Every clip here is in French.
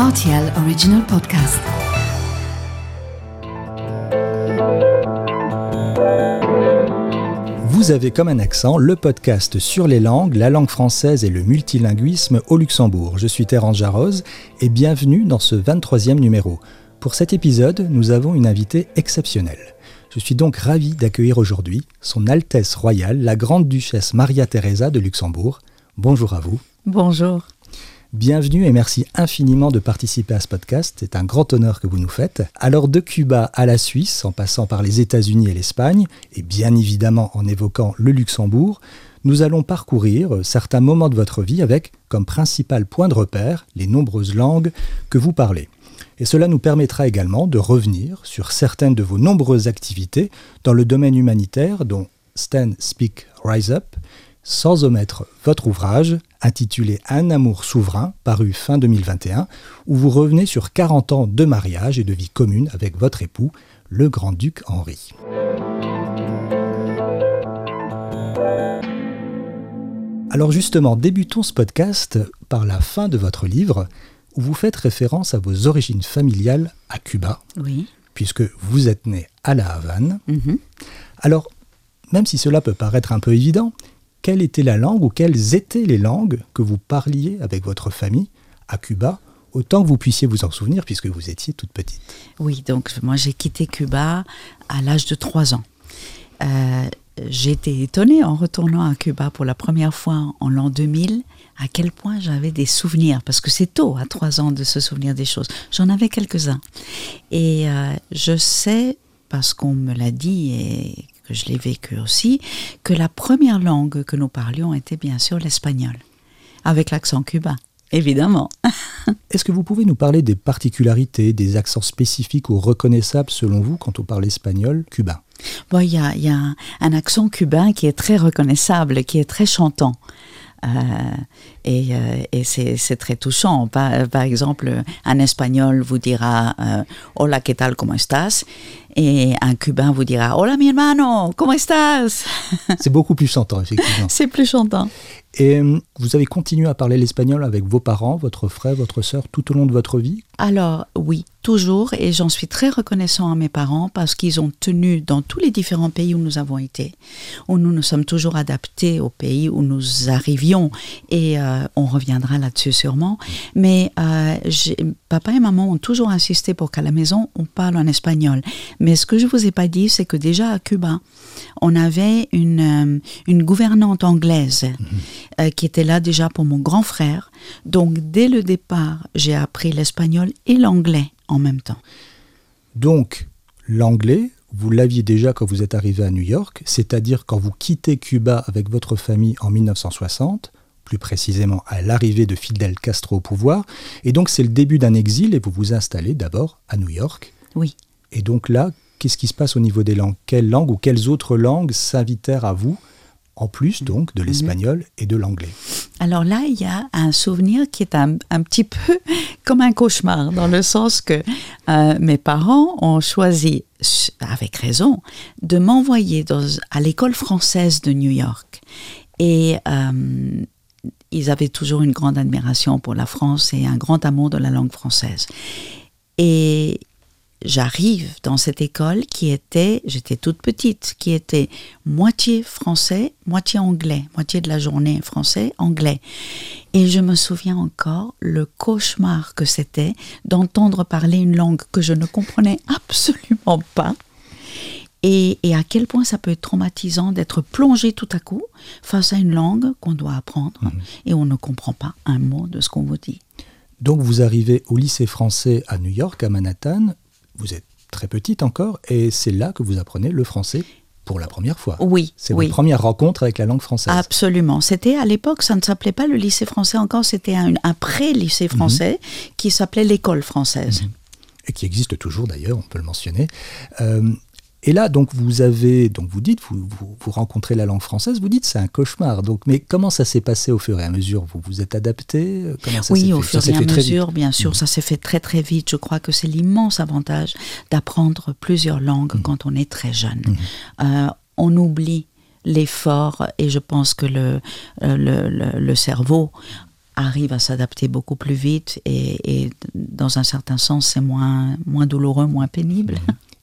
RTL Original Podcast. Vous avez comme un accent le podcast sur les langues, la langue française et le multilinguisme au Luxembourg. Je suis Terence Jarroz et bienvenue dans ce 23e numéro. Pour cet épisode, nous avons une invitée exceptionnelle. Je suis donc ravi d'accueillir aujourd'hui Son Altesse Royale, la Grande Duchesse Maria Theresa de Luxembourg. Bonjour à vous. Bonjour. Bienvenue et merci infiniment de participer à ce podcast. C'est un grand honneur que vous nous faites. Alors de Cuba à la Suisse, en passant par les États-Unis et l'Espagne, et bien évidemment en évoquant le Luxembourg, nous allons parcourir certains moments de votre vie avec comme principal point de repère les nombreuses langues que vous parlez. Et cela nous permettra également de revenir sur certaines de vos nombreuses activités dans le domaine humanitaire dont Stand Speak Rise Up, sans omettre votre ouvrage intitulé Un amour souverain, paru fin 2021, où vous revenez sur 40 ans de mariage et de vie commune avec votre époux, le grand-duc Henri. Alors justement, débutons ce podcast par la fin de votre livre, où vous faites référence à vos origines familiales à Cuba, Oui. puisque vous êtes né à La Havane. Mhm. Alors, même si cela peut paraître un peu évident, quelle était la langue ou quelles étaient les langues que vous parliez avec votre famille à Cuba, autant que vous puissiez vous en souvenir puisque vous étiez toute petite Oui, donc moi j'ai quitté Cuba à l'âge de 3 ans. Euh, été étonnée en retournant à Cuba pour la première fois en l'an 2000 à quel point j'avais des souvenirs, parce que c'est tôt à 3 ans de se souvenir des choses. J'en avais quelques-uns. Et euh, je sais, parce qu'on me l'a dit et que je l'ai vécu aussi, que la première langue que nous parlions était bien sûr l'espagnol, avec l'accent cubain, évidemment. Est-ce que vous pouvez nous parler des particularités, des accents spécifiques ou reconnaissables selon vous quand on parle espagnol cubain? Bon, il y y a un, accent cubain qui est très reconnaissable, qui est très chantant. Euh, et euh, et c'est c'est très touchant. Par, par exemple, un espagnol vous dira euh, Hola, ¿qué tal? ¿Cómo estás? Et un cubain vous dira Hola, mi hermano, ¿cómo estás? C'est beaucoup plus chantant, effectivement. c'est plus chantant. Et euh, vous avez continué à parler l'espagnol avec vos parents, votre frère, votre sœur, tout au long de votre vie? Alors oui, toujours, et j'en suis très reconnaissant à mes parents parce qu'ils ont tenu dans tous les différents pays où nous avons été, où nous nous sommes toujours adaptés au pays où nous arrivions, et euh, on reviendra là-dessus sûrement. Mais euh, papa et maman ont toujours insisté pour qu'à la maison on parle en espagnol. Mais ce que je vous ai pas dit, c'est que déjà à Cuba, on avait une, euh, une gouvernante anglaise euh, qui était là déjà pour mon grand frère. Donc dès le départ, j'ai appris l'espagnol et l'anglais en même temps. Donc, l'anglais, vous l'aviez déjà quand vous êtes arrivé à New York, c'est-à-dire quand vous quittez Cuba avec votre famille en 1960, plus précisément à l'arrivée de Fidel Castro au pouvoir, et donc c'est le début d'un exil et vous vous installez d'abord à New York. Oui. Et donc là, qu'est-ce qui se passe au niveau des langues? Quelles langues ou quelles autres langues s'invitèrent à vous, en plus donc de l'espagnol et de l'anglais? Alors là, il y a un souvenir qui est un, un petit peu comme un cauchemar, dans le sens que euh, mes parents ont choisi, avec raison, de m'envoyer à l'école française de New York. Et euh, ils avaient toujours une grande admiration pour la France et un grand amour de la langue française. Et j'arrive dans cette école qui était, j'étais toute petite, qui était moitié français, moitié anglais, moitié de la journée français, anglais. Et je me souviens encore le cauchemar que c'était d'entendre parler une langue que je ne comprenais absolument pas. Et, et à quel point ça peut être traumatisant d'être plongé tout à coup face à une langue qu'on doit apprendre et on ne comprend pas un mot de ce qu'on vous dit. Donc vous arrivez au lycée français à New York, à Manhattan, vous êtes très petite encore, et c'est là que vous apprenez le français pour la première fois. Oui, C'est oui. votre première rencontre avec la langue française. Absolument. C'était à l'époque, ça ne s'appelait pas le lycée français encore, c'était un, un pré-lycée français qui s'appelait l'école française. et qui existe toujours d'ailleurs, on peut le mentionner. Euh, et là, donc vous avez, donc vous dites, vous, vous, vous rencontrez la langue française, vous dites c'est un cauchemar. Donc, mais comment ça s'est passé au fur et à mesure? Vous vous êtes adapté? Comment ça Oui, au fait? fur et à mesure, bien sûr, ça s'est fait très très vite. Je crois que c'est l'immense avantage d'apprendre plusieurs langues Mhm. quand on est très jeune. Euh, on oublie l'effort et je pense que le, euh, le, le- le cerveau arrive à s'adapter beaucoup plus vite et, et, dans un certain sens, c'est moins, moins douloureux, moins pénible.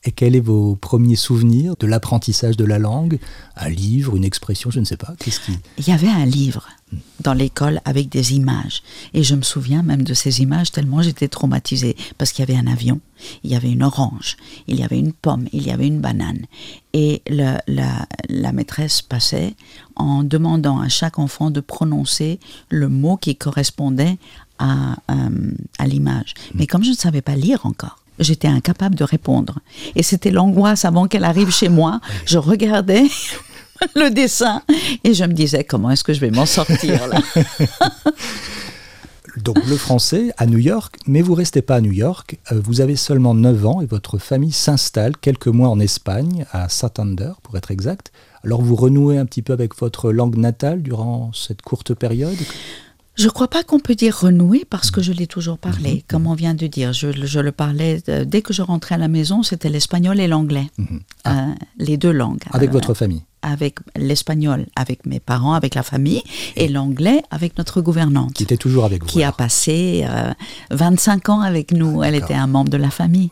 Et quels sont vos premiers souvenirs de l'apprentissage de la langue? Un livre, une expression, je ne sais pas. Qu'est-ce qui? Il y avait un livre dans l'école avec des images. Et je me souviens même de ces images tellement j'étais traumatisée. Parce qu'il y avait un avion, il y avait une orange, il y avait une pomme, il y avait une banane. Et la, maîtresse passait en demandant à chaque enfant de prononcer le mot qui correspondait à, euh, à l'image. Mais comme je ne savais pas lire encore, j'étais incapable de répondre. Et c'était l'angoisse avant qu'elle arrive chez moi. Je regardais le dessin et je me disais comment est-ce que je vais m'en sortir là? Donc le français à New York, mais vous restez pas à New York, euh, vous avez seulement 9 ans et votre famille s'installe quelques mois en Espagne, à Santander pour être exact. Alors vous renouez un petit peu avec votre langue natale durant cette courte période? Je ne crois pas qu'on peut dire renouer parce que je l'ai toujours parlé, mm -hmm. comme on vient de dire. Je, je, le parlais dès que je rentrais à la maison, c'était l'espagnol et l'anglais, mm -hmm. ah. euh, les deux langues. Avec euh, votre famille Avec l'espagnol, avec mes parents, avec la famille, et, et l'anglais avec notre gouvernante. Qui était toujours avec vous. Qui alors. a passé euh, 25 ans avec nous. Elle était un membre de la famille.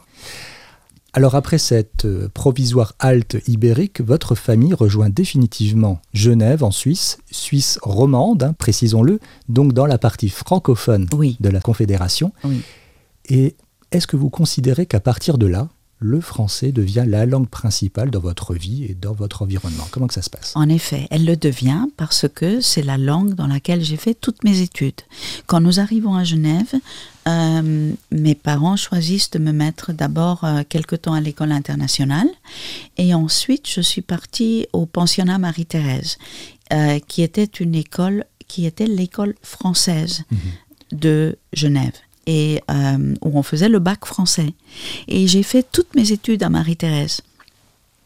Alors après cette euh, provisoire halte ibérique, votre famille rejoint définitivement Genève en Suisse, Suisse romande, hein, précisons-le, donc dans la partie francophone oui. de la Confédération. Oui. Et est-ce que vous considérez qu'à partir de là, le français devient la langue principale dans votre vie et dans votre environnement Comment que ça se passe? En effet, elle le devient parce que c'est la langue dans laquelle j'ai fait toutes mes études. Quand nous arrivons à Genève, euh, mes parents choisissent de me mettre d'abord euh, quelque temps à l'école internationale et ensuite je suis partie au pensionnat Marie-Thérèse, euh, qui était une école qui était l'école française -hmm. de Genève et euh, où on faisait le bac français. Et j'ai fait toutes mes études à Marie-Thérèse.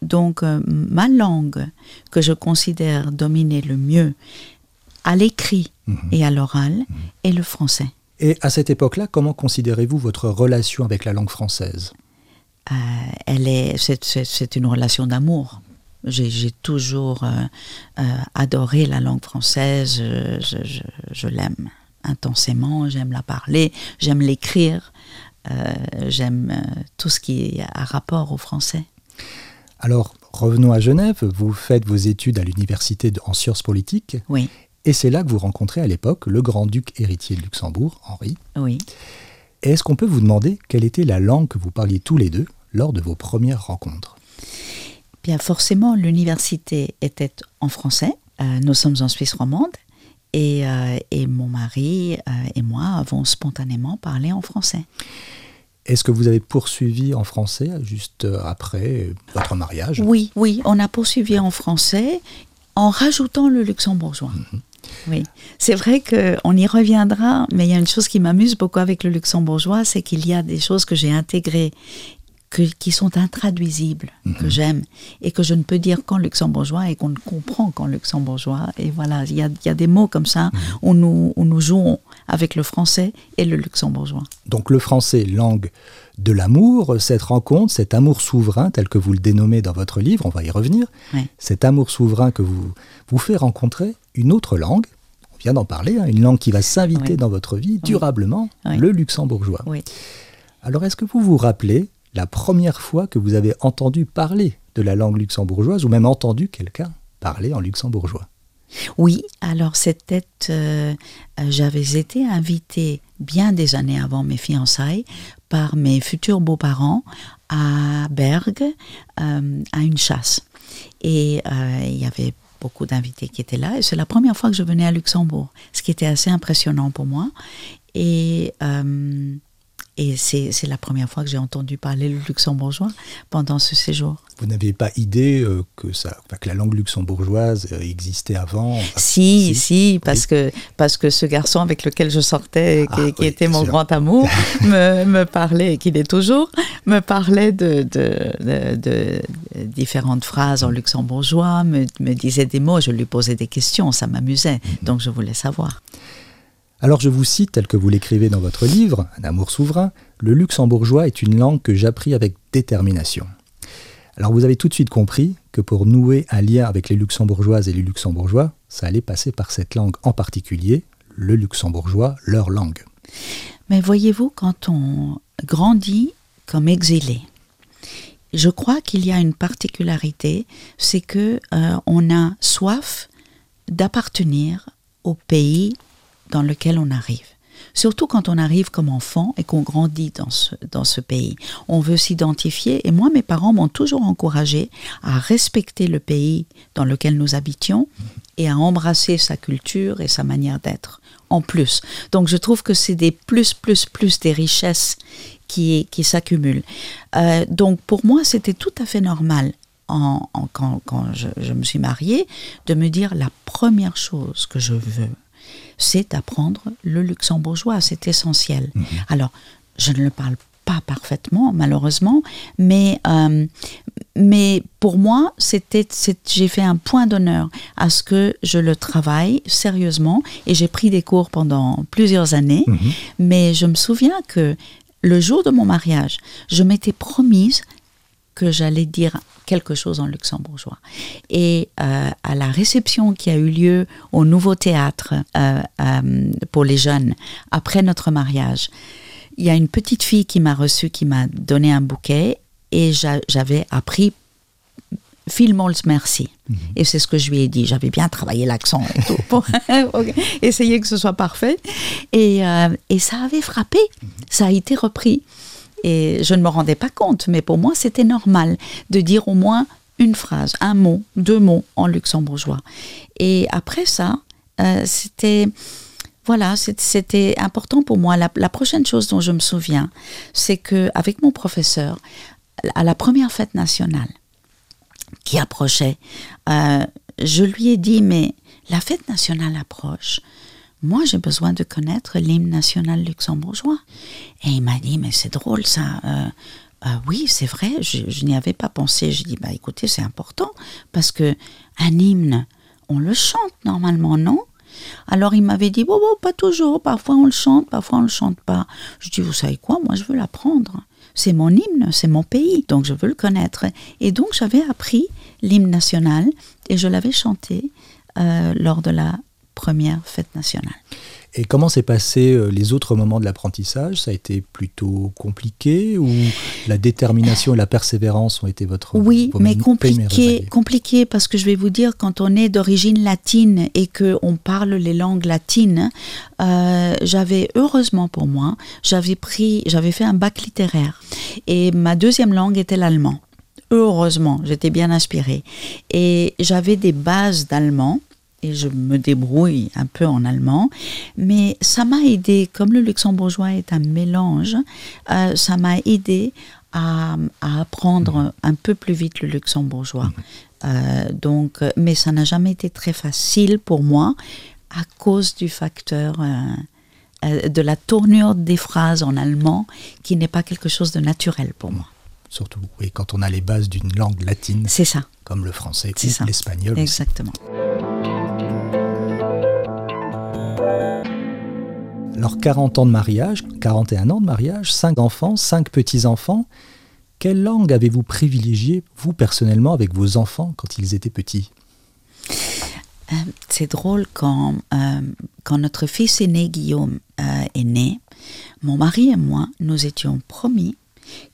Donc euh, ma langue que je considère dominer le mieux à l'écrit mmh. et à l'oral mmh. est le français. Et à cette époque-là, comment considérez-vous votre relation avec la langue française? Euh, Elle est, c'est une relation d'amour. J'ai toujours adoré la langue française. je, je, je l'aime intensément, j'aime la parler, j'aime l'écrire, euh, j'aime euh, tout ce qui a rapport au français. Alors, revenons à Genève, vous faites vos études à l'université en sciences politiques. Oui. Et c'est là que vous rencontrez à l'époque le grand-duc héritier de Luxembourg, Henri. Oui. Est-ce qu'on peut vous demander quelle était la langue que vous parliez tous les deux lors de vos premières rencontres? Bien, forcément, l'université était en français. Euh, nous sommes en Suisse romande et, euh, et, mon mari euh, et moi avons spontanément parlé en français. Est-ce que vous avez poursuivi en français juste après votre mariage? Oui, oui, on a poursuivi en français en rajoutant le luxembourgeois. Mm -hmm. Oui, c'est vrai qu'on y reviendra, mais il y a une chose qui m'amuse beaucoup avec le luxembourgeois, c'est qu'il y a des choses que j'ai intégrées que, qui sont intraduisibles, que j'aime, et que je ne peux dire qu'en luxembourgeois et qu'on ne comprend qu'en luxembourgeois. Et voilà, il y a, y a, des mots comme ça -hmm. où, nous, où nous jouons avec le français et le luxembourgeois. Donc le français, langue de l'amour, cette rencontre, cet amour souverain, tel que vous le dénommez dans votre livre, on va y revenir, oui. cet amour souverain que vous, vous fait rencontrer une autre langue, on vient d'en parler, hein, une langue qui va s'inviter oui. dans votre vie durablement, oui. le luxembourgeois. Alors est-ce que vous vous rappelez la première fois que vous avez entendu parler de la langue luxembourgeoise ou même entendu quelqu'un parler en luxembourgeois Oui, alors c'était, euh, j'avais été invitée bien des années avant mes fiançailles par mes futurs beaux-parents à Bergue euh, à une chasse. Et euh, il y avait beaucoup d'invités qui étaient là et c'est la première fois que je venais à Luxembourg, ce qui était assez impressionnant pour moi. Et euh, et c'est la première fois que j'ai entendu parler le luxembourgeois pendant ce séjour. Vous n'aviez pas idée euh, que, ça, que la langue luxembourgeoise existait avant Si, si, si parce, oui. que, parce que ce garçon avec lequel je sortais, qui, ah, qui oui, était mon sûr. grand amour, me, me, parlait, et qu'il est toujours, me parlait de, de, de, de, différentes phrases en luxembourgeois, me, me disait des mots, je lui posais des questions, ça m'amusait, mm -hmm. donc je voulais savoir. Alors je vous cite tel que vous l'écrivez dans votre livre, Un amour souverain, le luxembourgeois est une langue que j'appris avec détermination. Alors vous avez tout de suite compris que pour nouer un lien avec les luxembourgeoises et les luxembourgeois, ça allait passer par cette langue en particulier, le luxembourgeois, leur langue. Mais voyez-vous, quand on grandit comme exilé, je crois qu'il y a une particularité, c'est que euh, on a soif d'appartenir au pays dans lequel on arrive. Surtout quand on arrive comme enfant et qu'on grandit dans ce, dans ce pays. On veut s'identifier et moi, mes parents m'ont toujours encouragé à respecter le pays dans lequel nous habitions et à embrasser sa culture et sa manière d'être en plus. Donc je trouve que c'est des plus, plus, plus des richesses qui, qui s'accumulent. Euh, donc pour moi, c'était tout à fait normal en, quand, je, me suis mariée de me dire la première chose que je veux, c'est d'apprendre le luxembourgeois. C'est essentiel. -hmm. Alors, je ne le parle pas parfaitement, malheureusement, mais, euh, mais pour moi, c'était, j'ai fait un point d'honneur à ce que je le travaille sérieusement et j'ai pris des cours pendant plusieurs années. -hmm. Mais je me souviens que le jour de mon mariage, je m'étais promise que j'allais dire quelque chose en luxembourgeois. Et euh, à la réception qui a eu lieu au Nouveau Théâtre euh, euh, pour les jeunes après notre mariage, il y a une petite fille qui m'a reçue, qui m'a donné un bouquet et j'avais appris Filmols merci. Mm -hmm. Et c'est ce que je lui ai dit. J'avais bien travaillé l'accent et tout pour essayer que ce soit parfait. Et, euh, et ça avait frappé. Mm -hmm. Ça a été repris. Et je ne me rendais pas compte, mais pour moi, c'était normal de dire au moins une phrase, un mot, deux mots en luxembourgeois. Et après ça, euh, c'était voilà, c'était important pour moi. La, prochaine chose dont je me souviens, c'est que avec mon professeur, à la première fête nationale qui approchait, euh, je lui ai dit mais la fête nationale approche. Moi, j'ai besoin de connaître l'hymne national luxembourgeois. Et il m'a dit, mais c'est drôle ça. Euh, euh, oui, c'est vrai, je, n'y avais pas pensé. J'ai dit, bah écoutez, c'est important parce que un hymne, on le chante normalement, non? Alors il m'avait dit, bon, bon, pas toujours, parfois on le chante, parfois on le chante pas. Je dis, vous savez quoi, moi je veux l'apprendre. C'est mon hymne, c'est mon pays, donc je veux le connaître. Et donc j'avais appris l'hymne national et je l'avais chanté euh, lors de la première fête nationale. Et comment s'est passé euh, les autres moments de l'apprentissage? Ça a été plutôt compliqué ou la détermination et la persévérance ont été votre Oui, mais compliqué, compliqué parce que je vais vous dire, quand on est d'origine latine et que on parle les langues latines, euh, j'avais heureusement pour moi, j'avais pris, j'avais fait un bac littéraire et ma deuxième langue était l'allemand. Heureusement, j'étais bien inspirée et j'avais des bases d'allemand et je me débrouille un peu en allemand, mais ça m'a aidé, comme le luxembourgeois est un mélange, euh, ça m'a aidé à, à, apprendre un peu plus vite le luxembourgeois. Euh, donc, mais ça n'a jamais été très facile pour moi à cause du facteur euh, de la tournure des phrases en allemand qui n'est pas quelque chose de naturel pour moi. Surtout, oui, quand on a les bases d'une langue latine. C'est ça. Comme le français ou l'espagnol. Exactement. Alors 40 ans de mariage, 41 ans de mariage, 5 enfants, 5 petits-enfants. Quelle langue avez-vous privilégié, vous personnellement, avec vos enfants quand ils étaient petits? Euh, C'est drôle, quand, euh, quand notre fils aîné Guillaume euh, est né, mon mari et moi, nous étions promis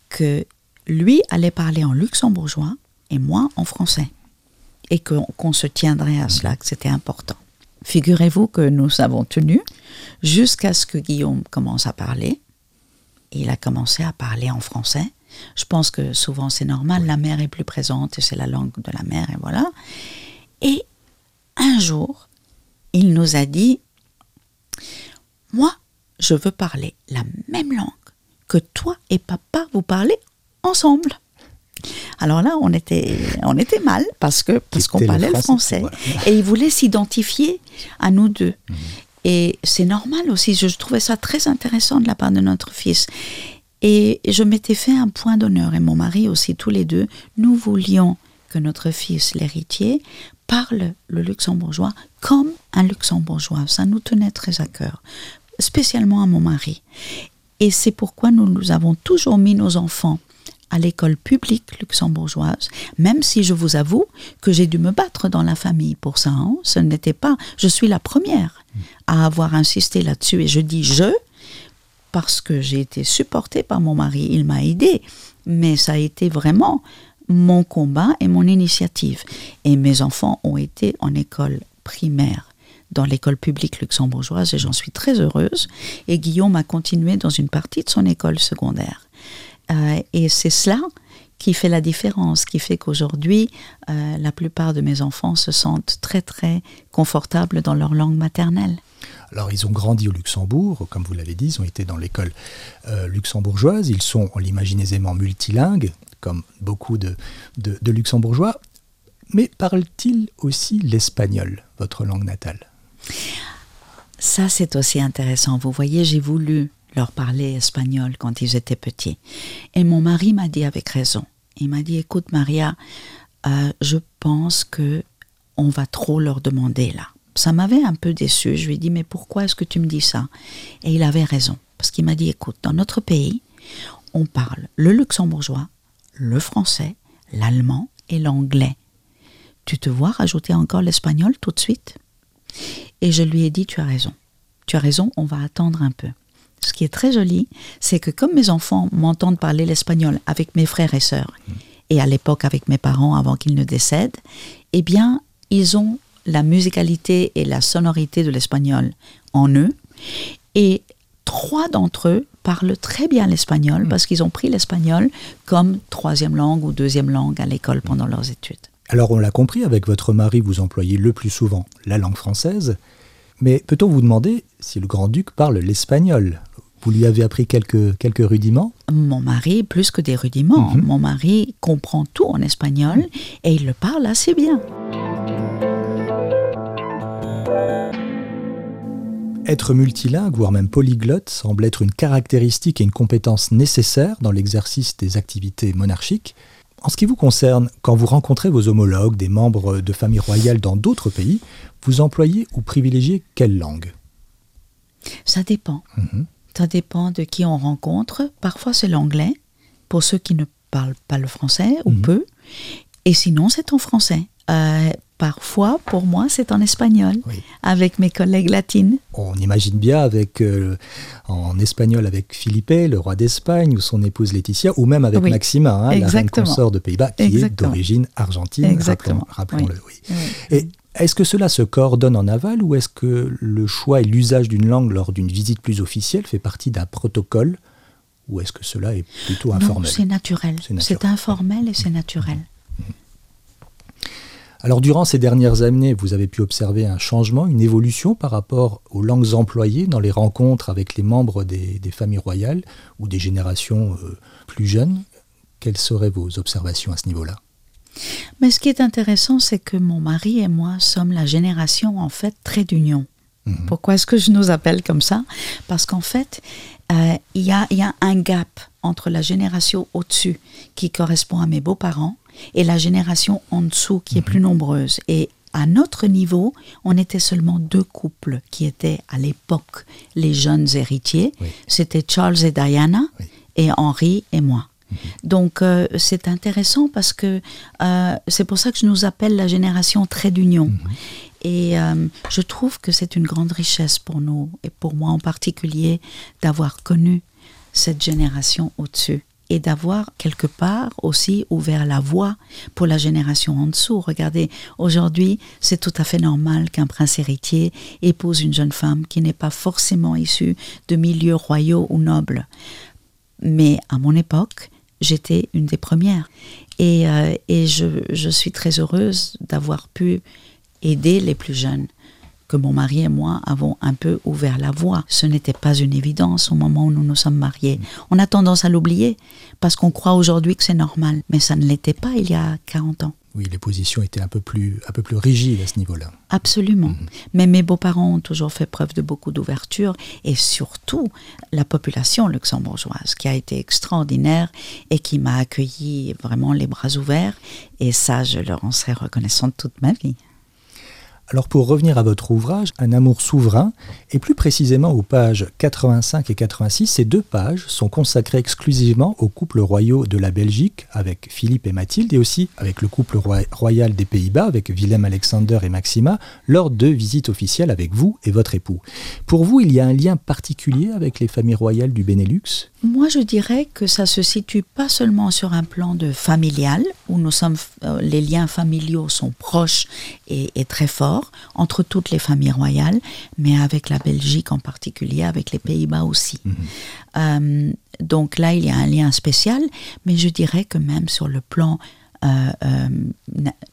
que lui allait parler en luxembourgeois et moi en français. Et qu'on qu se tiendrait à cela, que c'était important. Figurez-vous que nous avons tenu jusqu'à ce que Guillaume commence à parler. Il a commencé à parler en français. Je pense que souvent c'est normal, la mère est plus présente c'est la langue de la mère et voilà. Et un jour, il nous a dit, moi, je veux parler la même langue que toi et papa vous parlez ensemble. Alors là, on était, on était mal parce que parce qu'on parlait le français, le français. Voilà. et il voulait s'identifier à nous deux. Mmh. Et c'est normal aussi. Je trouvais ça très intéressant de la part de notre fils. Et je m'étais fait un point d'honneur et mon mari aussi, tous les deux, nous voulions que notre fils, l'héritier, parle le luxembourgeois comme un luxembourgeois. Ça nous tenait très à cœur, spécialement à mon mari. Et c'est pourquoi nous, nous avons toujours mis nos enfants à l'école publique luxembourgeoise, même si je vous avoue que j'ai dû me battre dans la famille pour ça. Hein. Ce n'était pas, je suis la première à avoir insisté là-dessus et je dis je parce que j'ai été supportée par mon mari, il m'a aidé, mais ça a été vraiment mon combat et mon initiative. Et mes enfants ont été en école primaire dans l'école publique luxembourgeoise et j'en suis très heureuse. Et Guillaume a continué dans une partie de son école secondaire. Euh, et c'est cela qui fait la différence, qui fait qu'aujourd'hui, euh, la plupart de mes enfants se sentent très très confortables dans leur langue maternelle. Alors ils ont grandi au Luxembourg, comme vous l'avez dit, ils ont été dans l'école euh, luxembourgeoise, ils sont, on l'imagine aisément, multilingues, comme beaucoup de, de luxembourgeois, mais parlent-ils aussi l'espagnol, votre langue natale? Ça c'est aussi intéressant. Vous voyez, j'ai voulu leur parler espagnol quand ils étaient petits. Et mon mari m'a dit avec raison. Il m'a dit, écoute Maria, euh, je pense que on va trop leur demander là. Ça m'avait un peu déçu. Je lui ai dit, mais pourquoi est-ce que tu me dis ça? Et il avait raison. Parce qu'il m'a dit, écoute, dans notre pays, on parle le luxembourgeois, le français, l'allemand et l'anglais. Tu te vois rajouter encore l'espagnol tout de suite? Et je lui ai dit, tu as raison. Tu as raison, on va attendre un peu ce qui est très joli, c'est que comme mes enfants m'entendent parler l'espagnol avec mes frères et sœurs, et à l'époque avec mes parents avant qu'ils ne décèdent, eh bien, ils ont la musicalité et la sonorité de l'espagnol en eux. Et trois d'entre eux parlent très bien l'espagnol mm. parce qu'ils ont pris l'espagnol comme troisième langue ou deuxième langue à l'école pendant leurs études. Alors on l'a compris, avec votre mari, vous employez le plus souvent la langue française. Mais peut-on vous demander si le grand-duc parle l'espagnol? Vous lui avez appris quelques, quelques rudiments Mon mari, plus que des rudiments. Mhm. Mon mari comprend tout en espagnol et il le parle assez bien. Être multilingue, voire même polyglotte, semble être une caractéristique et une compétence nécessaire dans l'exercice des activités monarchiques. En ce qui vous concerne, quand vous rencontrez vos homologues, des membres de familles royales dans d'autres pays, vous employez ou privilégiez quelle langue? Ça dépend. Mhm. Ça dépend de qui on rencontre. Parfois c'est l'anglais, pour ceux qui ne parlent pas le français ou mhm. peu. Et sinon c'est en français. Euh, parfois, pour moi, c'est en espagnol, avec mes collègues latines. On imagine bien avec, euh, en espagnol avec Philippe, le roi d'Espagne, ou son épouse Laetitia, ou même avec Maxima, hein, la reine consort de Pays-Bas, qui est d'origine argentine, Exactement. rappelons-le. Et est-ce que cela se coordonne en aval, ou est-ce que le choix et l'usage d'une langue lors d'une visite plus officielle fait partie d'un protocole, ou est-ce que cela est plutôt informel C'est naturel. C'est informel et c'est naturel. Alors durant ces dernières années, vous avez pu observer un changement, une évolution par rapport aux langues employées dans les rencontres avec les membres des, familles royales ou des générations euh, plus jeunes. Quelles seraient vos observations à ce niveau-là? Mais ce qui est intéressant, c'est que mon mari et moi sommes la génération en fait très d'union. Mhm. Pourquoi est-ce que je nous appelle comme ça? Parce qu'en fait, euh, il y, a, y a un gap entre la génération au-dessus qui correspond à mes beaux-parents et la génération en dessous qui est mhm. plus nombreuse. Et à notre niveau, on était seulement deux couples qui étaient à l'époque les jeunes héritiers. C'était Charles et Diana et Henri et moi. Donc euh, c'est intéressant parce que euh, c'est pour ça que je nous appelle la génération trait d'union. Mhm. Et euh, je trouve que c'est une grande richesse pour nous, et pour moi en particulier, d'avoir connu cette génération au-dessus et d'avoir quelque part aussi ouvert la voie pour la génération en dessous. Regardez, aujourd'hui, c'est tout à fait normal qu'un prince héritier épouse une jeune femme qui n'est pas forcément issue de milieux royaux ou nobles. Mais à mon époque, j'étais une des premières. Et, euh, et je, je suis très heureuse d'avoir pu aider les plus jeunes que mon mari et moi avons un peu ouvert la voie. Ce n'était pas une évidence au moment où nous nous sommes mariés. On a tendance à l'oublier parce qu'on croit aujourd'hui que c'est normal, mais ça ne l'était pas il y a 40 ans. Oui, les positions étaient un peu plus, un peu plus rigides à ce niveau-là. Absolument. Mhm. Mais mes beaux-parents ont toujours fait preuve de beaucoup d'ouverture et surtout la population luxembourgeoise qui a été extraordinaire et qui m'a accueilli vraiment les bras ouverts. Et ça, je leur en serai reconnaissante toute ma vie. Alors pour revenir à votre ouvrage, Un amour souverain, et plus précisément aux pages 85 et 86, ces deux pages sont consacrées exclusivement au couple royaux de la Belgique avec Philippe et Mathilde et aussi avec le couple royal des Pays-Bas avec Willem Alexander et Maxima lors de visites officielles avec vous et votre époux. Pour vous, il y a un lien particulier avec les familles royales du Benelux? Moi, je dirais que ça se situe pas seulement sur un plan de familial où nous sommes, euh, les liens familiaux sont proches et, et très forts entre toutes les familles royales, mais avec la Belgique en particulier, avec les Pays-Bas aussi. Mhm. Euh, donc là, il y a un lien spécial, mais je dirais que même sur le plan euh, euh,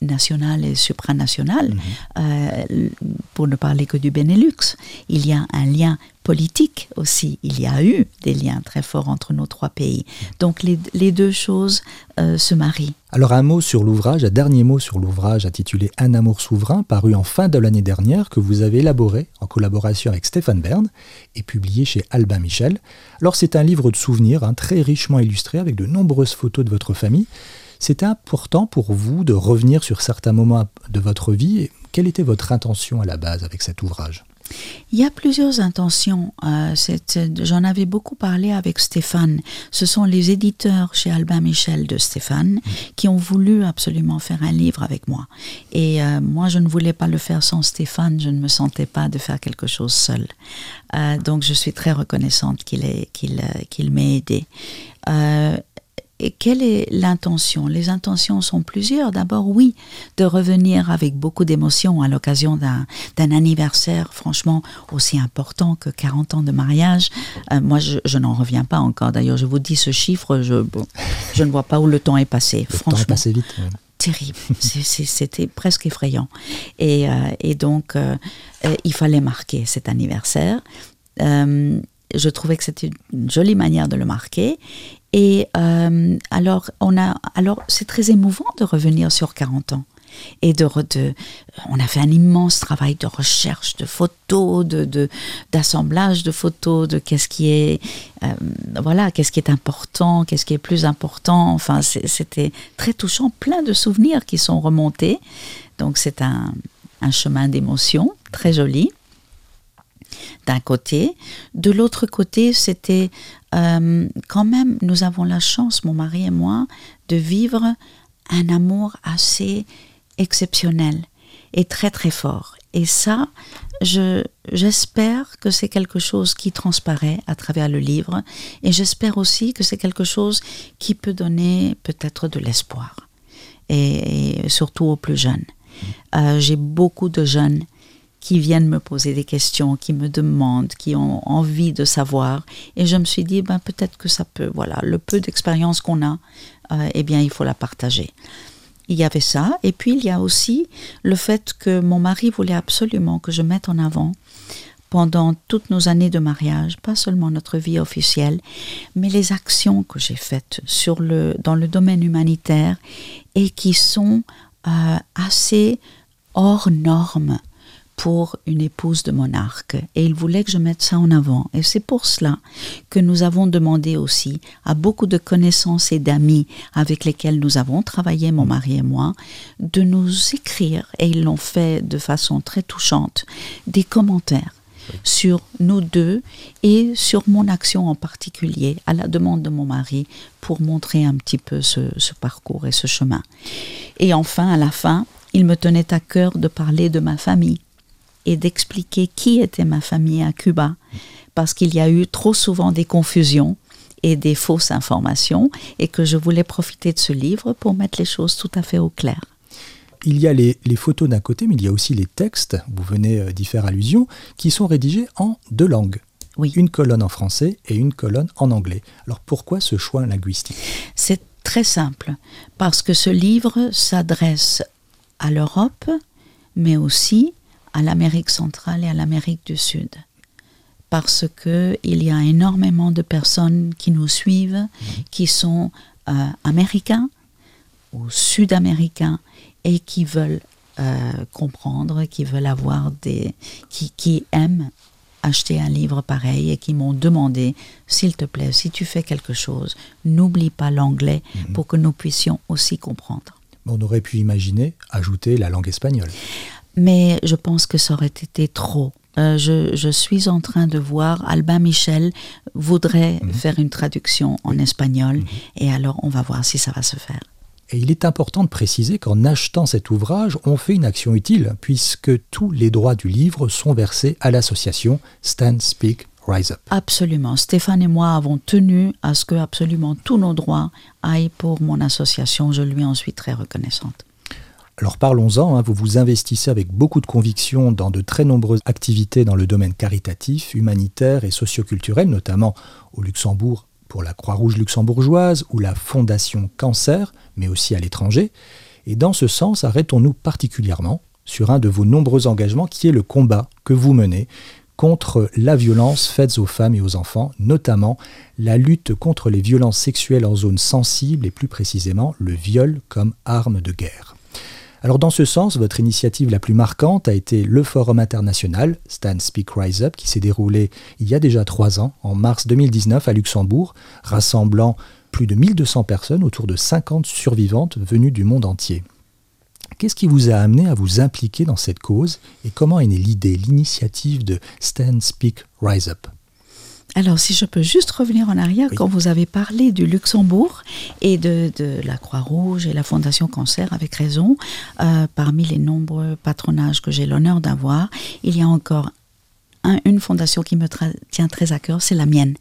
national et supranational, mhm. euh, pour ne parler que du Benelux. Il y a un lien politique aussi. Il y a eu des liens très forts entre nos trois pays. Donc les, deux choses se marient. Alors un mot sur l'ouvrage, un dernier mot sur l'ouvrage intitulé Un amour souverain, paru en fin de l'année dernière, que vous avez élaboré en collaboration avec Stéphane Bern et publié chez Albin Michel. Alors c'est un livre de souvenirs hein, très richement illustré avec de nombreuses photos de votre famille. C'est important pour vous de revenir sur certains moments de votre vie. Quelle était votre intention à la base avec cet ouvrage? Il y a plusieurs intentions. Euh, j'en avais beaucoup parlé avec Stéphane. Ce sont les éditeurs chez Albin Michel de Stéphane qui ont voulu absolument faire un livre avec moi. Et euh, moi, je ne voulais pas le faire sans Stéphane. Je ne me sentais pas de faire quelque chose seul. Euh, donc, je suis très reconnaissante qu'il qu'il m'ait aidé. Et quelle est l'intention? Les intentions sont plusieurs. D'abord, oui, de revenir avec beaucoup d'émotion à l'occasion d'un anniversaire, franchement, aussi important que 40 ans de mariage. Euh, moi, je, n'en reviens pas encore. D'ailleurs, je vous dis ce chiffre, je, je ne vois pas où le temps est passé. Le franchement. temps est passé vite. terrible. C'était presque effrayant. Et, euh, et donc, euh, il fallait marquer cet anniversaire. je trouvais que c'était une jolie manière de le marquer. Et euh, alors, on a, alors c'est très émouvant de revenir sur 40 ans. Et de, de, on a fait un immense travail de recherche de photos, de d'assemblage de, photos, de qu'est-ce qui est, euh, voilà, qu'est-ce qui est important, qu'est-ce qui est plus important. Enfin, c'était très touchant, plein de souvenirs qui sont remontés. Donc c'est un, un chemin d'émotion très joli d'un côté. De l'autre côté, c'était euh, quand même, nous avons la chance, mon mari et moi, de vivre un amour assez exceptionnel et très très fort. Et ça, j'espère que c'est quelque chose qui transparaît à travers le livre et j'espère aussi que c'est quelque chose qui peut donner peut-être de l'espoir et, surtout aux plus jeunes. Euh, j'ai beaucoup de jeunes qui viennent me poser des questions, qui me demandent, qui ont envie de savoir. Et je me suis dit, ben, peut-être que ça peut, voilà, le peu d'expérience qu'on a, euh, eh bien, il faut la partager. Il y avait ça. Et puis, il y a aussi le fait que mon mari voulait absolument que je mette en avant pendant toutes nos années de mariage, pas seulement notre vie officielle, mais les actions que j'ai faites sur le, dans le domaine humanitaire et qui sont euh, assez hors normes pour une épouse de monarque et il voulait que je mette ça en avant. Et c'est pour cela que nous avons demandé aussi à beaucoup de connaissances et d'amis avec lesquels nous avons travaillé, mon mari et moi, de nous écrire, et ils l'ont fait de façon très touchante, des commentaires sur nous deux et sur mon action en particulier, à la demande de mon mari, pour montrer un petit peu ce, ce parcours et ce chemin. Et enfin, à la fin, il me tenait à cœur de parler de ma famille et d'expliquer qui était ma famille à Cuba, parce qu'il y a eu trop souvent des confusions et des fausses informations, et que je voulais profiter de ce livre pour mettre les choses tout à fait au clair. Il y a les, photos d'un côté, mais il y a aussi les textes, vous venez euh, d'y faire allusion, qui sont rédigés en deux langues. Oui. Une colonne en français et une colonne en anglais. Alors pourquoi ce choix linguistique? C'est très simple, parce que ce livre s'adresse à l'Europe, mais aussi à l'Amérique centrale et à l'Amérique du Sud. Parce qu'il y a énormément de personnes qui nous suivent, qui sont euh, américains ou sud-américains et qui veulent euh, comprendre, qui veulent avoir des. qui, qui aiment acheter un livre pareil et qui m'ont demandé, s'il te plaît, si tu fais quelque chose, n'oublie pas l'anglais mhm. pour que nous puissions aussi comprendre. On aurait pu imaginer ajouter la langue espagnole. Mais je pense que ça aurait été trop. Euh, je, je, suis en train de voir, Albin Michel voudrait Mhm. faire une traduction en espagnol, et alors on va voir si ça va se faire. Et il est important de préciser qu'en achetant cet ouvrage, on fait une action utile, puisque tous les droits du livre sont versés à l'association Stand Speak Rise Up. Absolument. Stéphane et moi avons tenu à ce que absolument tous nos droits aillent pour mon association. Je lui en suis très reconnaissante. Alors parlons-en, hein, vous vous investissez avec beaucoup de conviction dans de très nombreuses activités dans le domaine caritatif, humanitaire et socioculturel, notamment au Luxembourg pour la Croix-Rouge luxembourgeoise ou la Fondation Cancer, mais aussi à l'étranger. Et dans ce sens, arrêtons-nous particulièrement sur un de vos nombreux engagements qui est le combat que vous menez contre la violence faite aux femmes et aux enfants, notamment la lutte contre les violences sexuelles en zone sensible et plus précisément le viol comme arme de guerre. Alors dans ce sens, votre initiative la plus marquante a été le Forum international Stand Speak Rise Up qui s'est déroulé il y a déjà trois ans, en mars 2019 à Luxembourg, rassemblant plus de 1200 personnes autour de 50 survivantes venues du monde entier. Qu'est-ce qui vous a amené à vous impliquer dans cette cause et comment est née l'idée, l'initiative de Stand Speak Rise Up? Alors, si je peux juste revenir en arrière, Oui. quand vous avez parlé du Luxembourg et de, de la Croix-Rouge et la Fondation Cancer, avec raison, euh, parmi les nombreux patronages que j'ai l'honneur d'avoir, il y a encore un- une fondation qui me tient très à cœur, c'est la mienne.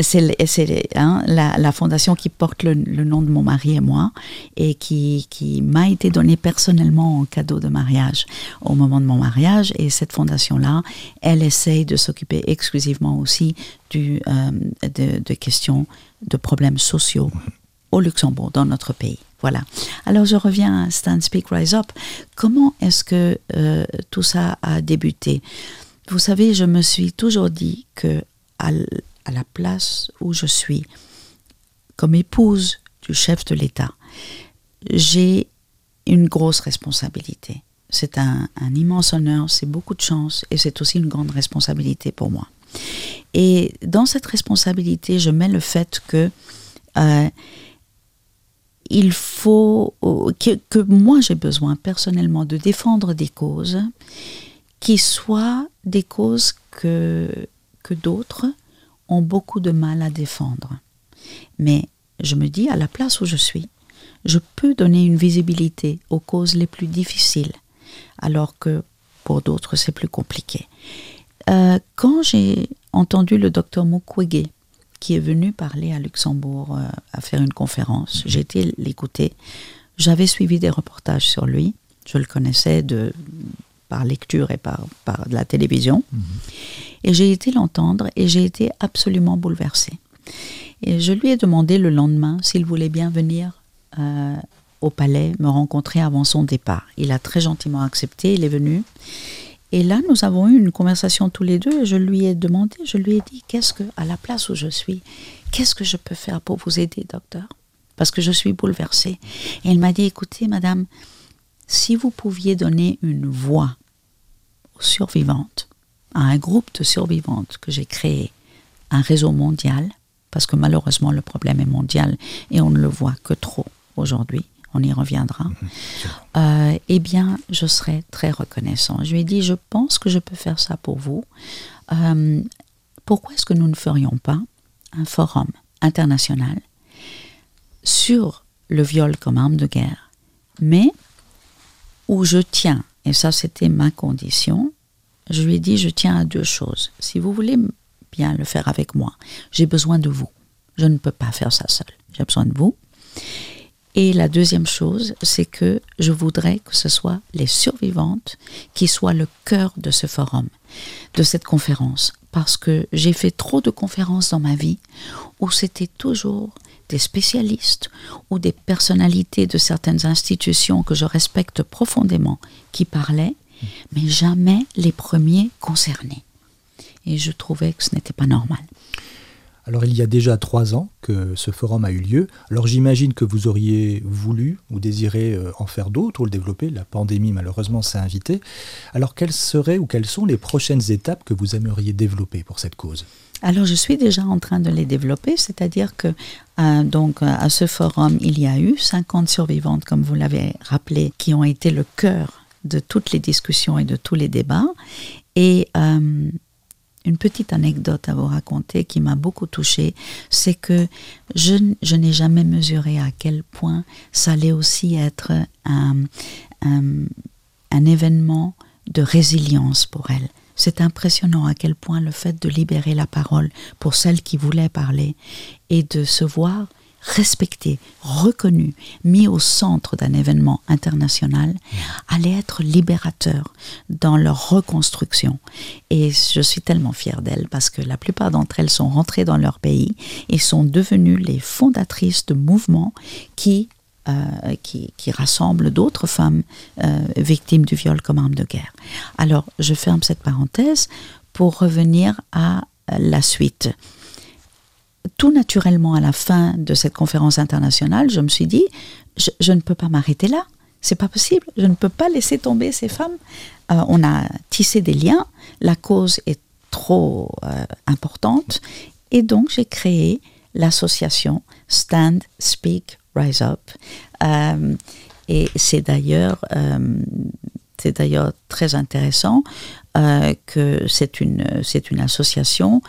C'est hein, la, fondation qui porte le, nom de mon mari et moi et qui, m'a été donnée personnellement en cadeau de mariage au moment de mon mariage. Et cette fondation-là, elle essaye de s'occuper exclusivement aussi euh, de, questions de problèmes sociaux au Luxembourg, dans notre pays. Voilà. Alors je reviens à Stand Speak Rise Up. Comment est-ce que euh, tout ça a débuté? Vous savez, je me suis toujours dit que à la place où je suis, comme épouse du chef de l'État, j'ai une grosse responsabilité. C'est un, immense honneur, c'est beaucoup de chance et c'est aussi une grande responsabilité pour moi. Et dans cette responsabilité, je mets le fait que euh, il faut euh, que moi j'ai besoin personnellement de défendre des causes qui soient des causes que, que d'autres ont beaucoup de mal à défendre. Mais je me dis, à la place où je suis, je peux donner une visibilité aux causes les plus difficiles, alors que pour d'autres c'est plus compliqué. Euh, quand j'ai entendu le docteur Mukwege, qui est venu parler à Luxembourg euh, à faire une conférence, j'ai été l'écouter. J'avais suivi des reportages sur lui, je le connaissais de, par lecture et par, par la télévision. Et j'ai été l'entendre et j'ai été absolument bouleversée. Et je lui ai demandé le lendemain s'il voulait bien venir euh, au palais me rencontrer avant son départ. Il a très gentiment accepté, il est venu. Et là, nous avons eu une conversation tous les deux et je lui ai demandé, je lui ai dit, qu'est-ce que, à la place où je suis, qu'est-ce que je peux faire pour vous aider, docteur? Parce que je suis bouleversée. Et il m'a dit, écoutez, madame, si vous pouviez donner une voix survivantes, à un groupe de survivantes que j'ai créé, un réseau mondial, parce que malheureusement le problème est mondial et on ne le voit que trop aujourd'hui, on y reviendra, euh, eh bien je serais très reconnaissant. Je lui ai dit, je pense que je peux faire ça pour vous. Euh, pourquoi est-ce que nous ne ferions pas un forum international sur le viol comme arme de guerre, mais où je tiens, et ça c'était ma condition, je lui ai dit, je tiens à deux choses. Si vous voulez bien le faire avec moi, j'ai besoin de vous. Je ne peux pas faire ça seul. J'ai besoin de vous. Et la deuxième chose, c'est que je voudrais que ce soit les survivantes qui soient le cœur de ce forum, de cette conférence. Parce que j'ai fait trop de conférences dans ma vie où c'était toujours des spécialistes ou des personnalités de certaines institutions que je respecte profondément qui parlaient, mais jamais les premiers concernés. Et je trouvais que ce n'était pas normal. Alors il y a déjà trois ans que ce forum a eu lieu. Alors j'imagine que vous auriez voulu ou désiré euh, en faire d'autres ou le développer. La pandémie malheureusement s'est invitée. Alors quelles seraient ou quelles sont les prochaines étapes que vous aimeriez développer pour cette cause? Alors je suis déjà en train de les développer, c'est-à-dire que euh, donc à ce forum il y a eu 50 survivantes, comme vous l'avez rappelé, qui ont été le cœur de toutes les discussions et de tous les débats. Et euh, une petite anecdote à vous raconter qui m'a beaucoup touchée, c'est que je, n'ai jamais mesuré à quel point ça allait aussi être un, un, un événement de résilience pour elle. C'est impressionnant à quel point le fait de libérer la parole pour celles qui voulaient parler et de se voir respecté, reconnu, mis au centre d'un événement international, allait être libérateur dans leur reconstruction. Et je suis tellement fière d'elles parce que la plupart d'entre elles sont rentrées dans leur pays et sont devenues les fondatrices de mouvements qui euh, qui, rassemble d'autres femmes euh, victimes du viol comme arme de guerre. Alors, je ferme cette parenthèse pour revenir à la suite. Tout naturellement, à la fin de cette conférence internationale, je me suis dit, je, ne peux pas m'arrêter là. C'est pas possible. Je ne peux pas laisser tomber ces femmes. Euh, on a tissé des liens. La cause est trop importante. Et donc, j'ai créé l'association Stand, Speak, Rise Up. Euh, et c'est d'ailleurs, euh, c'est d'ailleurs très intéressant euh, que c'est une, c'est une association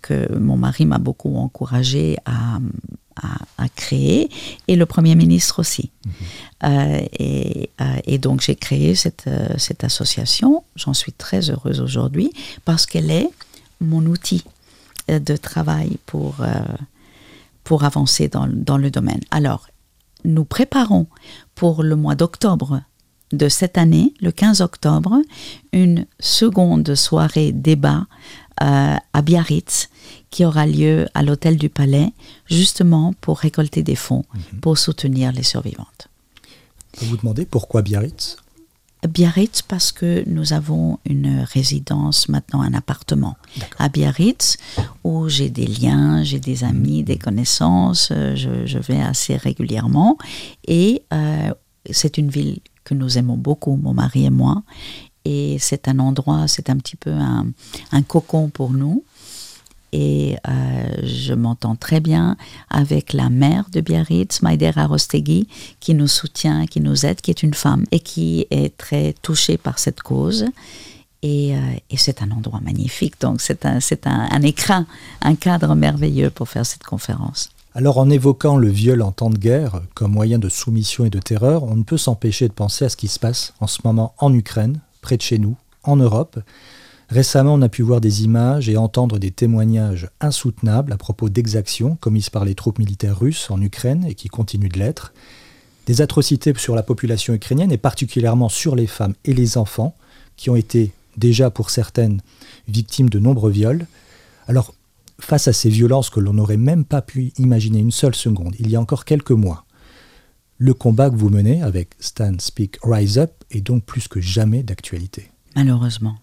que mon mari m'a beaucoup encouragé à, à, à, créer et le Premier ministre aussi. Mm -hmm. et, et, donc j'ai créé cette, cette association. J'en suis très heureuse aujourd'hui parce qu'elle est mon outil de travail pour pour avancer dans, dans, le domaine. Alors, nous préparons pour le mois d'octobre de cette année, le 15 octobre, une seconde soirée débat euh, à Biarritz qui aura lieu à l'hôtel du Palais, justement pour récolter des fonds -hmm. pour soutenir les survivantes. Vous vous demandez pourquoi Biarritz? Biarritz parce que nous avons une résidence, maintenant un appartement à Biarritz où j'ai des liens, j'ai des amis, des connaissances, je, je vais assez régulièrement. Et euh, c'est une ville que nous aimons beaucoup, mon mari et moi, et c'est un endroit, c'est un petit peu un, un cocon pour nous et euh, je m'entends très bien avec la mère de Biarritz, Maïdera Rostegui, qui nous soutient, qui nous aide, qui est une femme et qui est très touchée par cette cause. Et, euh, c'est un endroit magnifique, donc c'est un, un, un écrin, un cadre merveilleux pour faire cette conférence. Alors en évoquant le viol en temps de guerre comme moyen de soumission et de terreur, on ne peut s'empêcher de penser à ce qui se passe en ce moment en Ukraine, près de chez nous, en Europe. Récemment, on a pu voir des images et entendre des témoignages insoutenables à propos d'exactions commises par les troupes militaires russes en Ukraine et qui continuent de l'être, des atrocités sur la population ukrainienne et particulièrement sur les femmes et les enfants qui ont été déjà pour certaines victimes de nombreux viols. Alors, face à ces violences que l'on n'aurait même pas pu imaginer une seule seconde, il y a encore quelques mois, le combat que vous menez avec Stand Speak Rise Up est donc plus que jamais d'actualité. Malheureusement.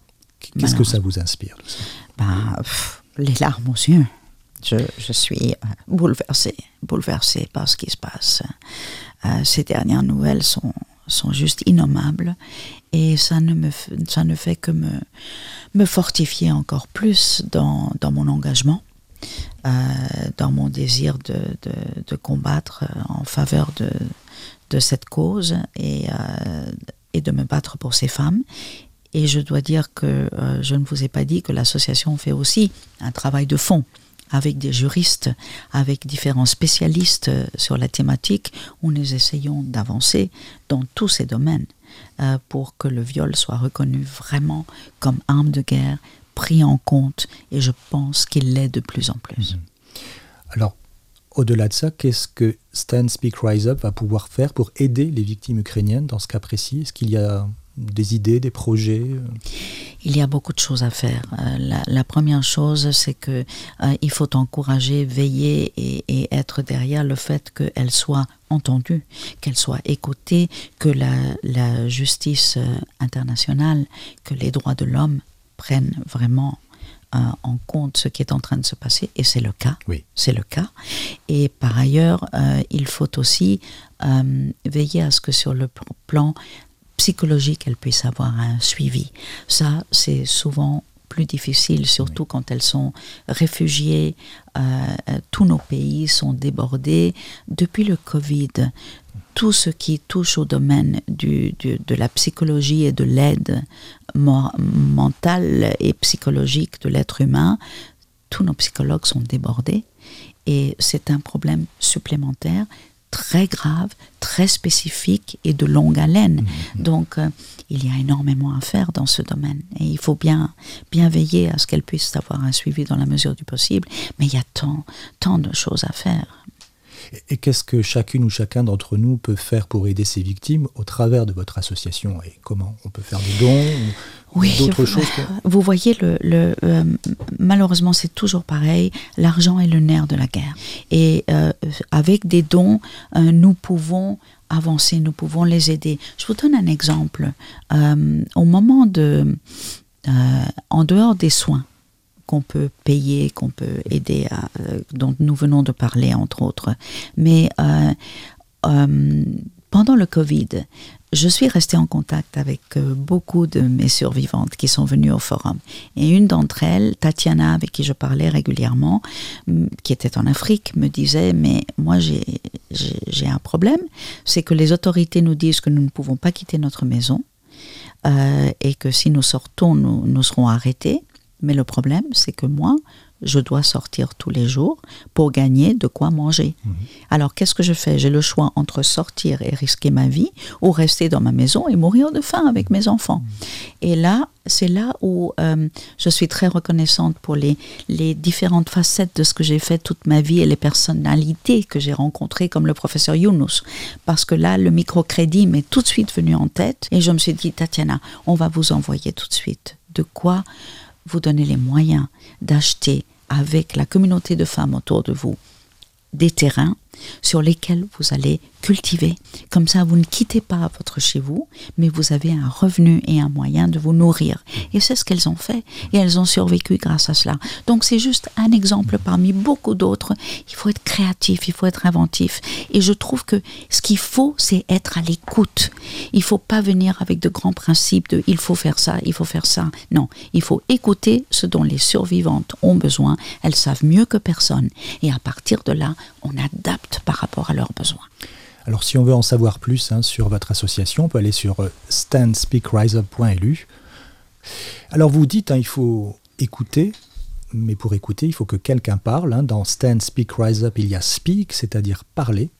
Qu'est-ce que ça vous inspire ça ben, pff, Les larmes aux yeux. Je, je, suis bouleversée, bouleversée par ce qui se passe. Euh, ces dernières nouvelles sont, sont juste innommables et ça ne, me, ça ne fait que me, me fortifier encore plus dans, dans mon engagement, euh, dans mon désir de, de, de, combattre en faveur de, de cette cause et, euh, et de me battre pour ces femmes et je dois dire que euh, je ne vous ai pas dit que l'association fait aussi un travail de fond avec des juristes, avec différents spécialistes sur la thématique, où nous essayons d'avancer dans tous ces domaines euh, pour que le viol soit reconnu vraiment comme arme de guerre, pris en compte, et je pense qu'il l'est de plus en plus. Mmh. Alors, au-delà de ça, qu'est-ce que Stand Speak Rise Up va pouvoir faire pour aider les victimes ukrainiennes dans ce cas précis? Est-ce qu'il y a des idées, des projets Il y a beaucoup de choses à faire. Euh, la, la, première chose, c'est que euh, il faut encourager, veiller et, et, être derrière le fait qu'elle soit entendue, qu'elle soit écoutée, que la, la justice euh, internationale, que les droits de l'homme prennent vraiment euh, en compte ce qui est en train de se passer et c'est le cas. Oui. C'est le cas. Et par ailleurs, euh, il faut aussi euh, veiller à ce que sur le plan psychologique, elle puisse avoir un suivi. Ça, c'est souvent plus difficile, surtout quand elles sont réfugiées. Euh, tous nos pays sont débordés. Depuis le Covid, tout ce qui touche au domaine de la psychologie et de l'aide mentale et psychologique de l'être humain, tous nos psychologues sont débordés et c'est un problème supplémentaire très grave, très spécifique et de longue haleine. Mhm. Donc, euh, il y a énormément à faire dans ce domaine. Et il faut bien, bien veiller à ce qu'elle puisse avoir un suivi dans la mesure du possible. Mais il y a tant, tant de choses à faire. Et qu'est-ce que chacune ou chacun d'entre nous peut faire pour aider ces victimes au travers de votre association Et comment On peut faire des dons oui, d'autres choses Vous voyez, le, euh, malheureusement, c'est toujours pareil. L'argent est le nerf de la guerre. Et euh, avec des dons, euh, nous pouvons avancer, nous pouvons les aider. Je vous donne un exemple. au moment de, en dehors des soins, qu'on peut payer, qu'on peut aider, à, euh, dont nous venons de parler, entre autres. Mais euh, euh, pendant le Covid, je suis restée en contact avec beaucoup de mes survivantes qui sont venues au forum. Et une d'entre elles, Tatiana, avec qui je parlais régulièrement, qui était en Afrique, me disait, mais moi j'ai un problème, c'est que les autorités nous disent que nous ne pouvons pas quitter notre maison et que si nous sortons, nous, nous serons arrêtés. Mais le problème, c'est que moi, je dois sortir tous les jours pour gagner de quoi manger. Mhm. Alors qu'est-ce que je fais? J'ai le choix entre sortir et risquer ma vie ou rester dans ma maison et mourir de faim avec mes enfants. Mhm. Et là, c'est là où euh, je suis très reconnaissante pour les, les différentes facettes de ce que j'ai fait toute ma vie et les personnalités que j'ai rencontrées comme le professeur Younous. Parce que là, le microcrédit m'est tout de suite venu en tête et je me suis dit, Tatiana, on va vous envoyer tout de suite de quoi vous donner les moyens d'acheter avec la communauté de femmes autour de vous des terrains sur lesquels vous allez cultiver. Comme ça, vous ne quittez pas votre chez vous, mais vous avez un revenu et un moyen de vous nourrir. Et c'est ce qu'elles ont fait. Et elles ont survécu grâce à cela. Donc c'est juste un exemple parmi beaucoup d'autres. Il faut être créatif, il faut être inventif. Et je trouve que ce qu'il faut, c'est être à l'écoute. Il faut pas venir avec de grands principes de il faut faire ça, il faut faire ça. Non, il faut écouter ce dont les survivantes ont besoin. Elles savent mieux que personne. Et à partir de là, on adapte par rapport à leurs besoins. Alors si on veut en savoir plus hein, sur votre association, on peut aller sur euh, standspeakriseup.lu. Alors vous dites, hein, il faut écouter, mais pour écouter, il faut que quelqu'un parle. Hein. Dans Stand Speak Rise Up, il y a speak, c'est-à-dire parler.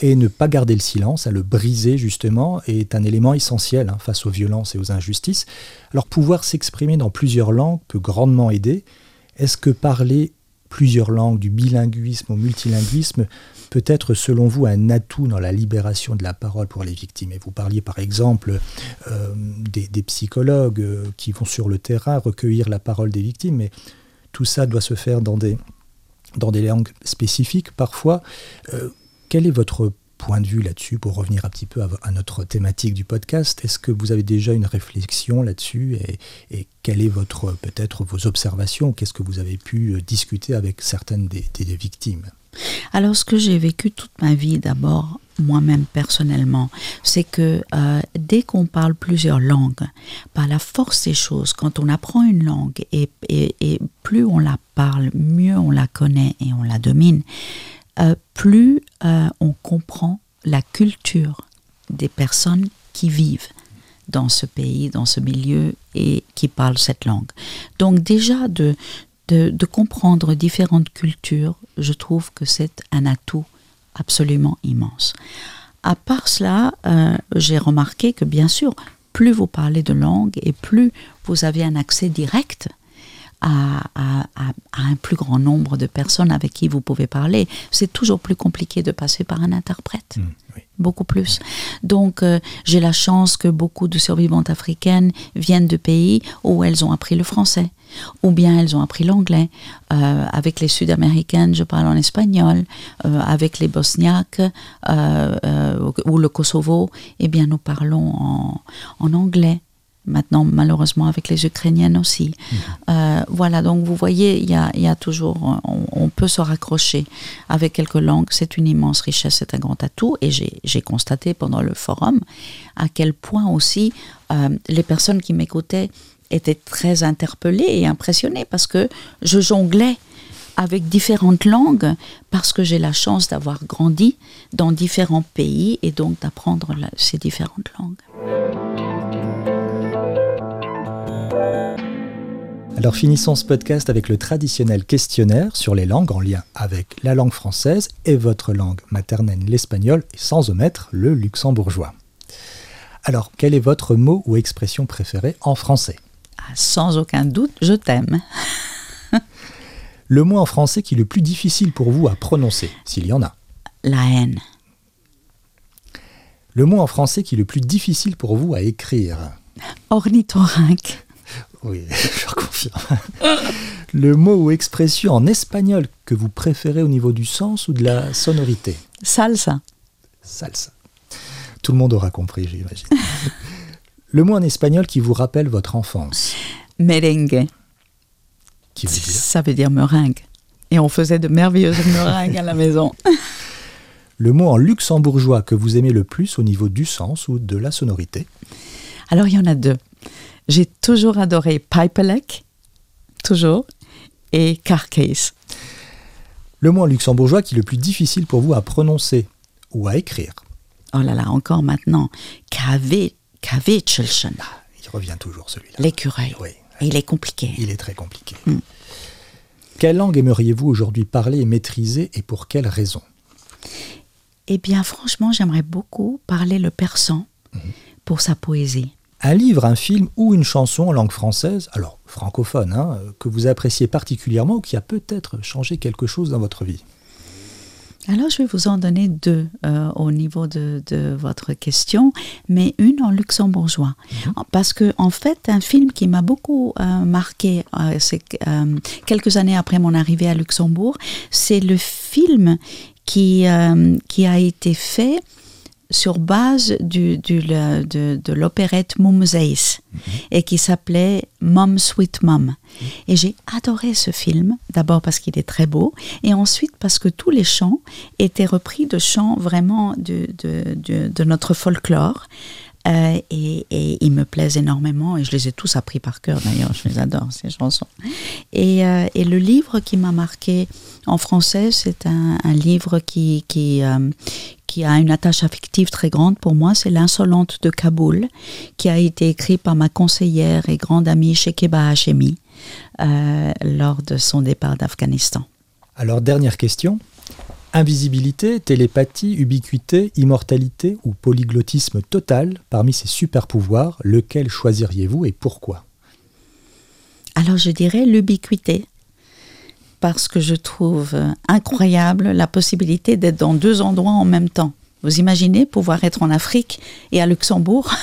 Et ne pas garder le silence, à le briser justement, est un élément essentiel face aux violences et aux injustices. Alors pouvoir s'exprimer dans plusieurs langues peut grandement aider. Est-ce que parler plusieurs langues, du bilinguisme au multilinguisme, peut être selon vous un atout dans la libération de la parole pour les victimes. Et vous parliez par exemple euh, des, psychologues euh, qui vont sur le terrain recueillir la parole des victimes, mais tout ça doit se faire dans des, langues spécifiques parfois. Euh, quel est votre point de vue là-dessus pour revenir un petit peu à, notre thématique du podcast. Est-ce que vous avez déjà une réflexion là-dessus et, et quelle est votre peut-être vos observations? Qu'est-ce que vous avez pu euh, discuter avec certaines des, victimes? Alors, ce que j'ai vécu toute ma vie, d'abord, moi-même personnellement, c'est que euh, dès qu'on parle plusieurs langues, par la force des choses, quand on apprend une langue et, et plus on la parle, mieux on la connaît et on la domine, euh, plus euh, on comprend la culture des personnes qui vivent dans ce pays, dans ce milieu et qui parlent cette langue. Donc déjà de, de, comprendre différentes cultures, je trouve que c'est un atout absolument immense. À part cela, euh, j'ai remarqué que bien sûr, plus vous parlez de langue et plus vous avez un accès direct à, un plus grand nombre de personnes avec qui vous pouvez parler. C'est toujours plus compliqué de passer par un interprète. Mmh, beaucoup plus. Donc, euh, j'ai la chance que beaucoup de survivantes africaines viennent de pays où elles ont appris le français, ou bien elles ont appris l'anglais. Euh, avec les Sud-Américaines, je parle en espagnol. Euh, avec les Bosniaques ou le Kosovo, eh bien, nous parlons en, en anglais maintenant malheureusement avec les Ukrainiennes aussi. Mhm. Euh, voilà, donc vous voyez, il y a, toujours, on, peut se raccrocher avec quelques langues, c'est une immense richesse, c'est un grand atout, et j'ai constaté pendant le forum à quel point aussi euh, les personnes qui m'écoutaient étaient très interpellées et impressionnées parce que je jonglais avec différentes langues parce que j'ai la chance d'avoir grandi dans différents pays et donc d'apprendre ces différentes langues. Alors finissons ce podcast avec le traditionnel questionnaire sur les langues en lien avec la langue française et votre langue maternelle, l'espagnol, et sans omettre le luxembourgeois. Alors, quel est votre mot ou expression préférée en français? Ah, sans aucun doute, je t'aime. Le mot en français qui est le plus difficile pour vous à prononcer, s'il y en a. La haine. Le mot en français qui est le plus difficile pour vous à écrire? Ornithorynque. Oui, je confirme. Le mot ou expression en espagnol que vous préférez au niveau du sens ou de la sonorité Salsa. Salsa. Tout le monde aura compris, j'imagine. Le mot en espagnol qui vous rappelle votre enfance, Merengue. qui veut dire Ça veut dire meringue. Et on faisait de merveilleuses meringues à la maison. le mot en luxembourgeois que vous aimez le plus au niveau du sens ou de la sonorité. Alors il y en a deux. J'ai toujours adoré Pipelec, toujours, et Carcase. Le mot en luxembourgeois qui est le plus difficile pour vous à prononcer ou à écrire. Oh là là, encore maintenant. Kave- Kavechelchen. Il revient toujours celui-là. L'écureuil. Oui, il est compliqué. il est très compliqué. Mm. Quelle langue aimeriez-vous aujourd'hui parler et maîtriser et pour quelle raison? Eh bien, franchement, j'aimerais beaucoup parler le persan Mhm. pour sa poésie. Un livre, un film ou une chanson en langue française, alors francophone, hein, que vous appréciez particulièrement ou qui a peut-être changé quelque chose dans votre vie Alors, je vais vous en donner deux euh, au niveau de, de votre question, mais une en luxembourgeois. Parce que, en fait, un film qui m'a beaucoup euh, marqué, euh, c'est quelques années après mon arrivée à Luxembourg, c'est le film qui, qui a été fait sur base du, du- le- de, de l'opérette Mumseis et qui s'appelait Mom Sweet Mom. Et j'ai adoré ce film, d'abord parce qu'il est très beau, et ensuite parce que tous les chants étaient repris de chants vraiment de, de, de- de notre folklore. Euh, et, et ils me plaisent énormément et je les ai tous appris par cœur d'ailleurs, je les adore ces chansons. Et, euh, et le livre qui m'a marqué en français, c'est un, un livre qui, qui, euh, qui a une attache affective très grande pour moi, c'est L'insolente de Kaboul, qui a été écrit par ma conseillère et grande amie Shekeba Hashemi euh, lors de son départ d'Afghanistan. Alors, dernière question. Invisibilité, télépathie, ubiquité, immortalité ou polyglottisme total, parmi ces super pouvoirs, lequel choisiriez-vous et pourquoi? Alors je dirais l'ubiquité, parce que je trouve incroyable la possibilité d'être dans deux endroits en même temps. Vous imaginez pouvoir être en Afrique et à Luxembourg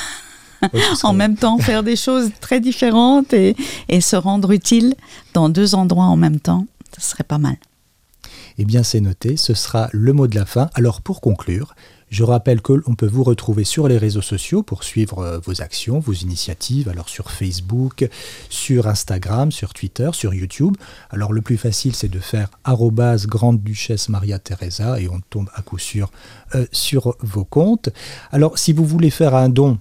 Oui, en même temps, faire des choses très différentes et, et se rendre utile dans deux endroits en même temps, ce serait pas mal. Eh bien, c'est noté, ce sera le mot de la fin. Alors, pour conclure, je rappelle que l'on peut vous retrouver sur les réseaux sociaux pour suivre euh, vos actions, vos initiatives, alors sur Facebook, sur Instagram, sur Twitter, sur YouTube. Alors, le plus facile, c'est de faire arrobase grande duchesse Maria Teresa et on tombe à coup sûr euh, sur vos comptes. Alors, si vous voulez faire un don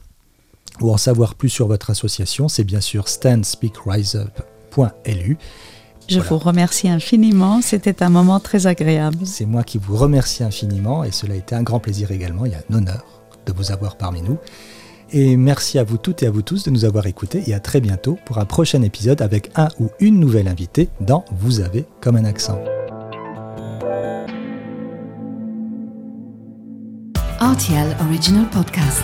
ou en savoir plus sur votre association, c'est bien sûr standspeakriseup.lu. Je Voilà. vous remercie infiniment, c'était un moment très agréable. C'est moi qui vous remercie infiniment et cela a été un grand plaisir également, il y a un honneur de vous avoir parmi nous. Et merci à vous toutes et à vous tous de nous avoir écoutés et à très bientôt pour un prochain épisode avec un ou une nouvelle invitée dans Vous avez comme un accent. RTL Original Podcast.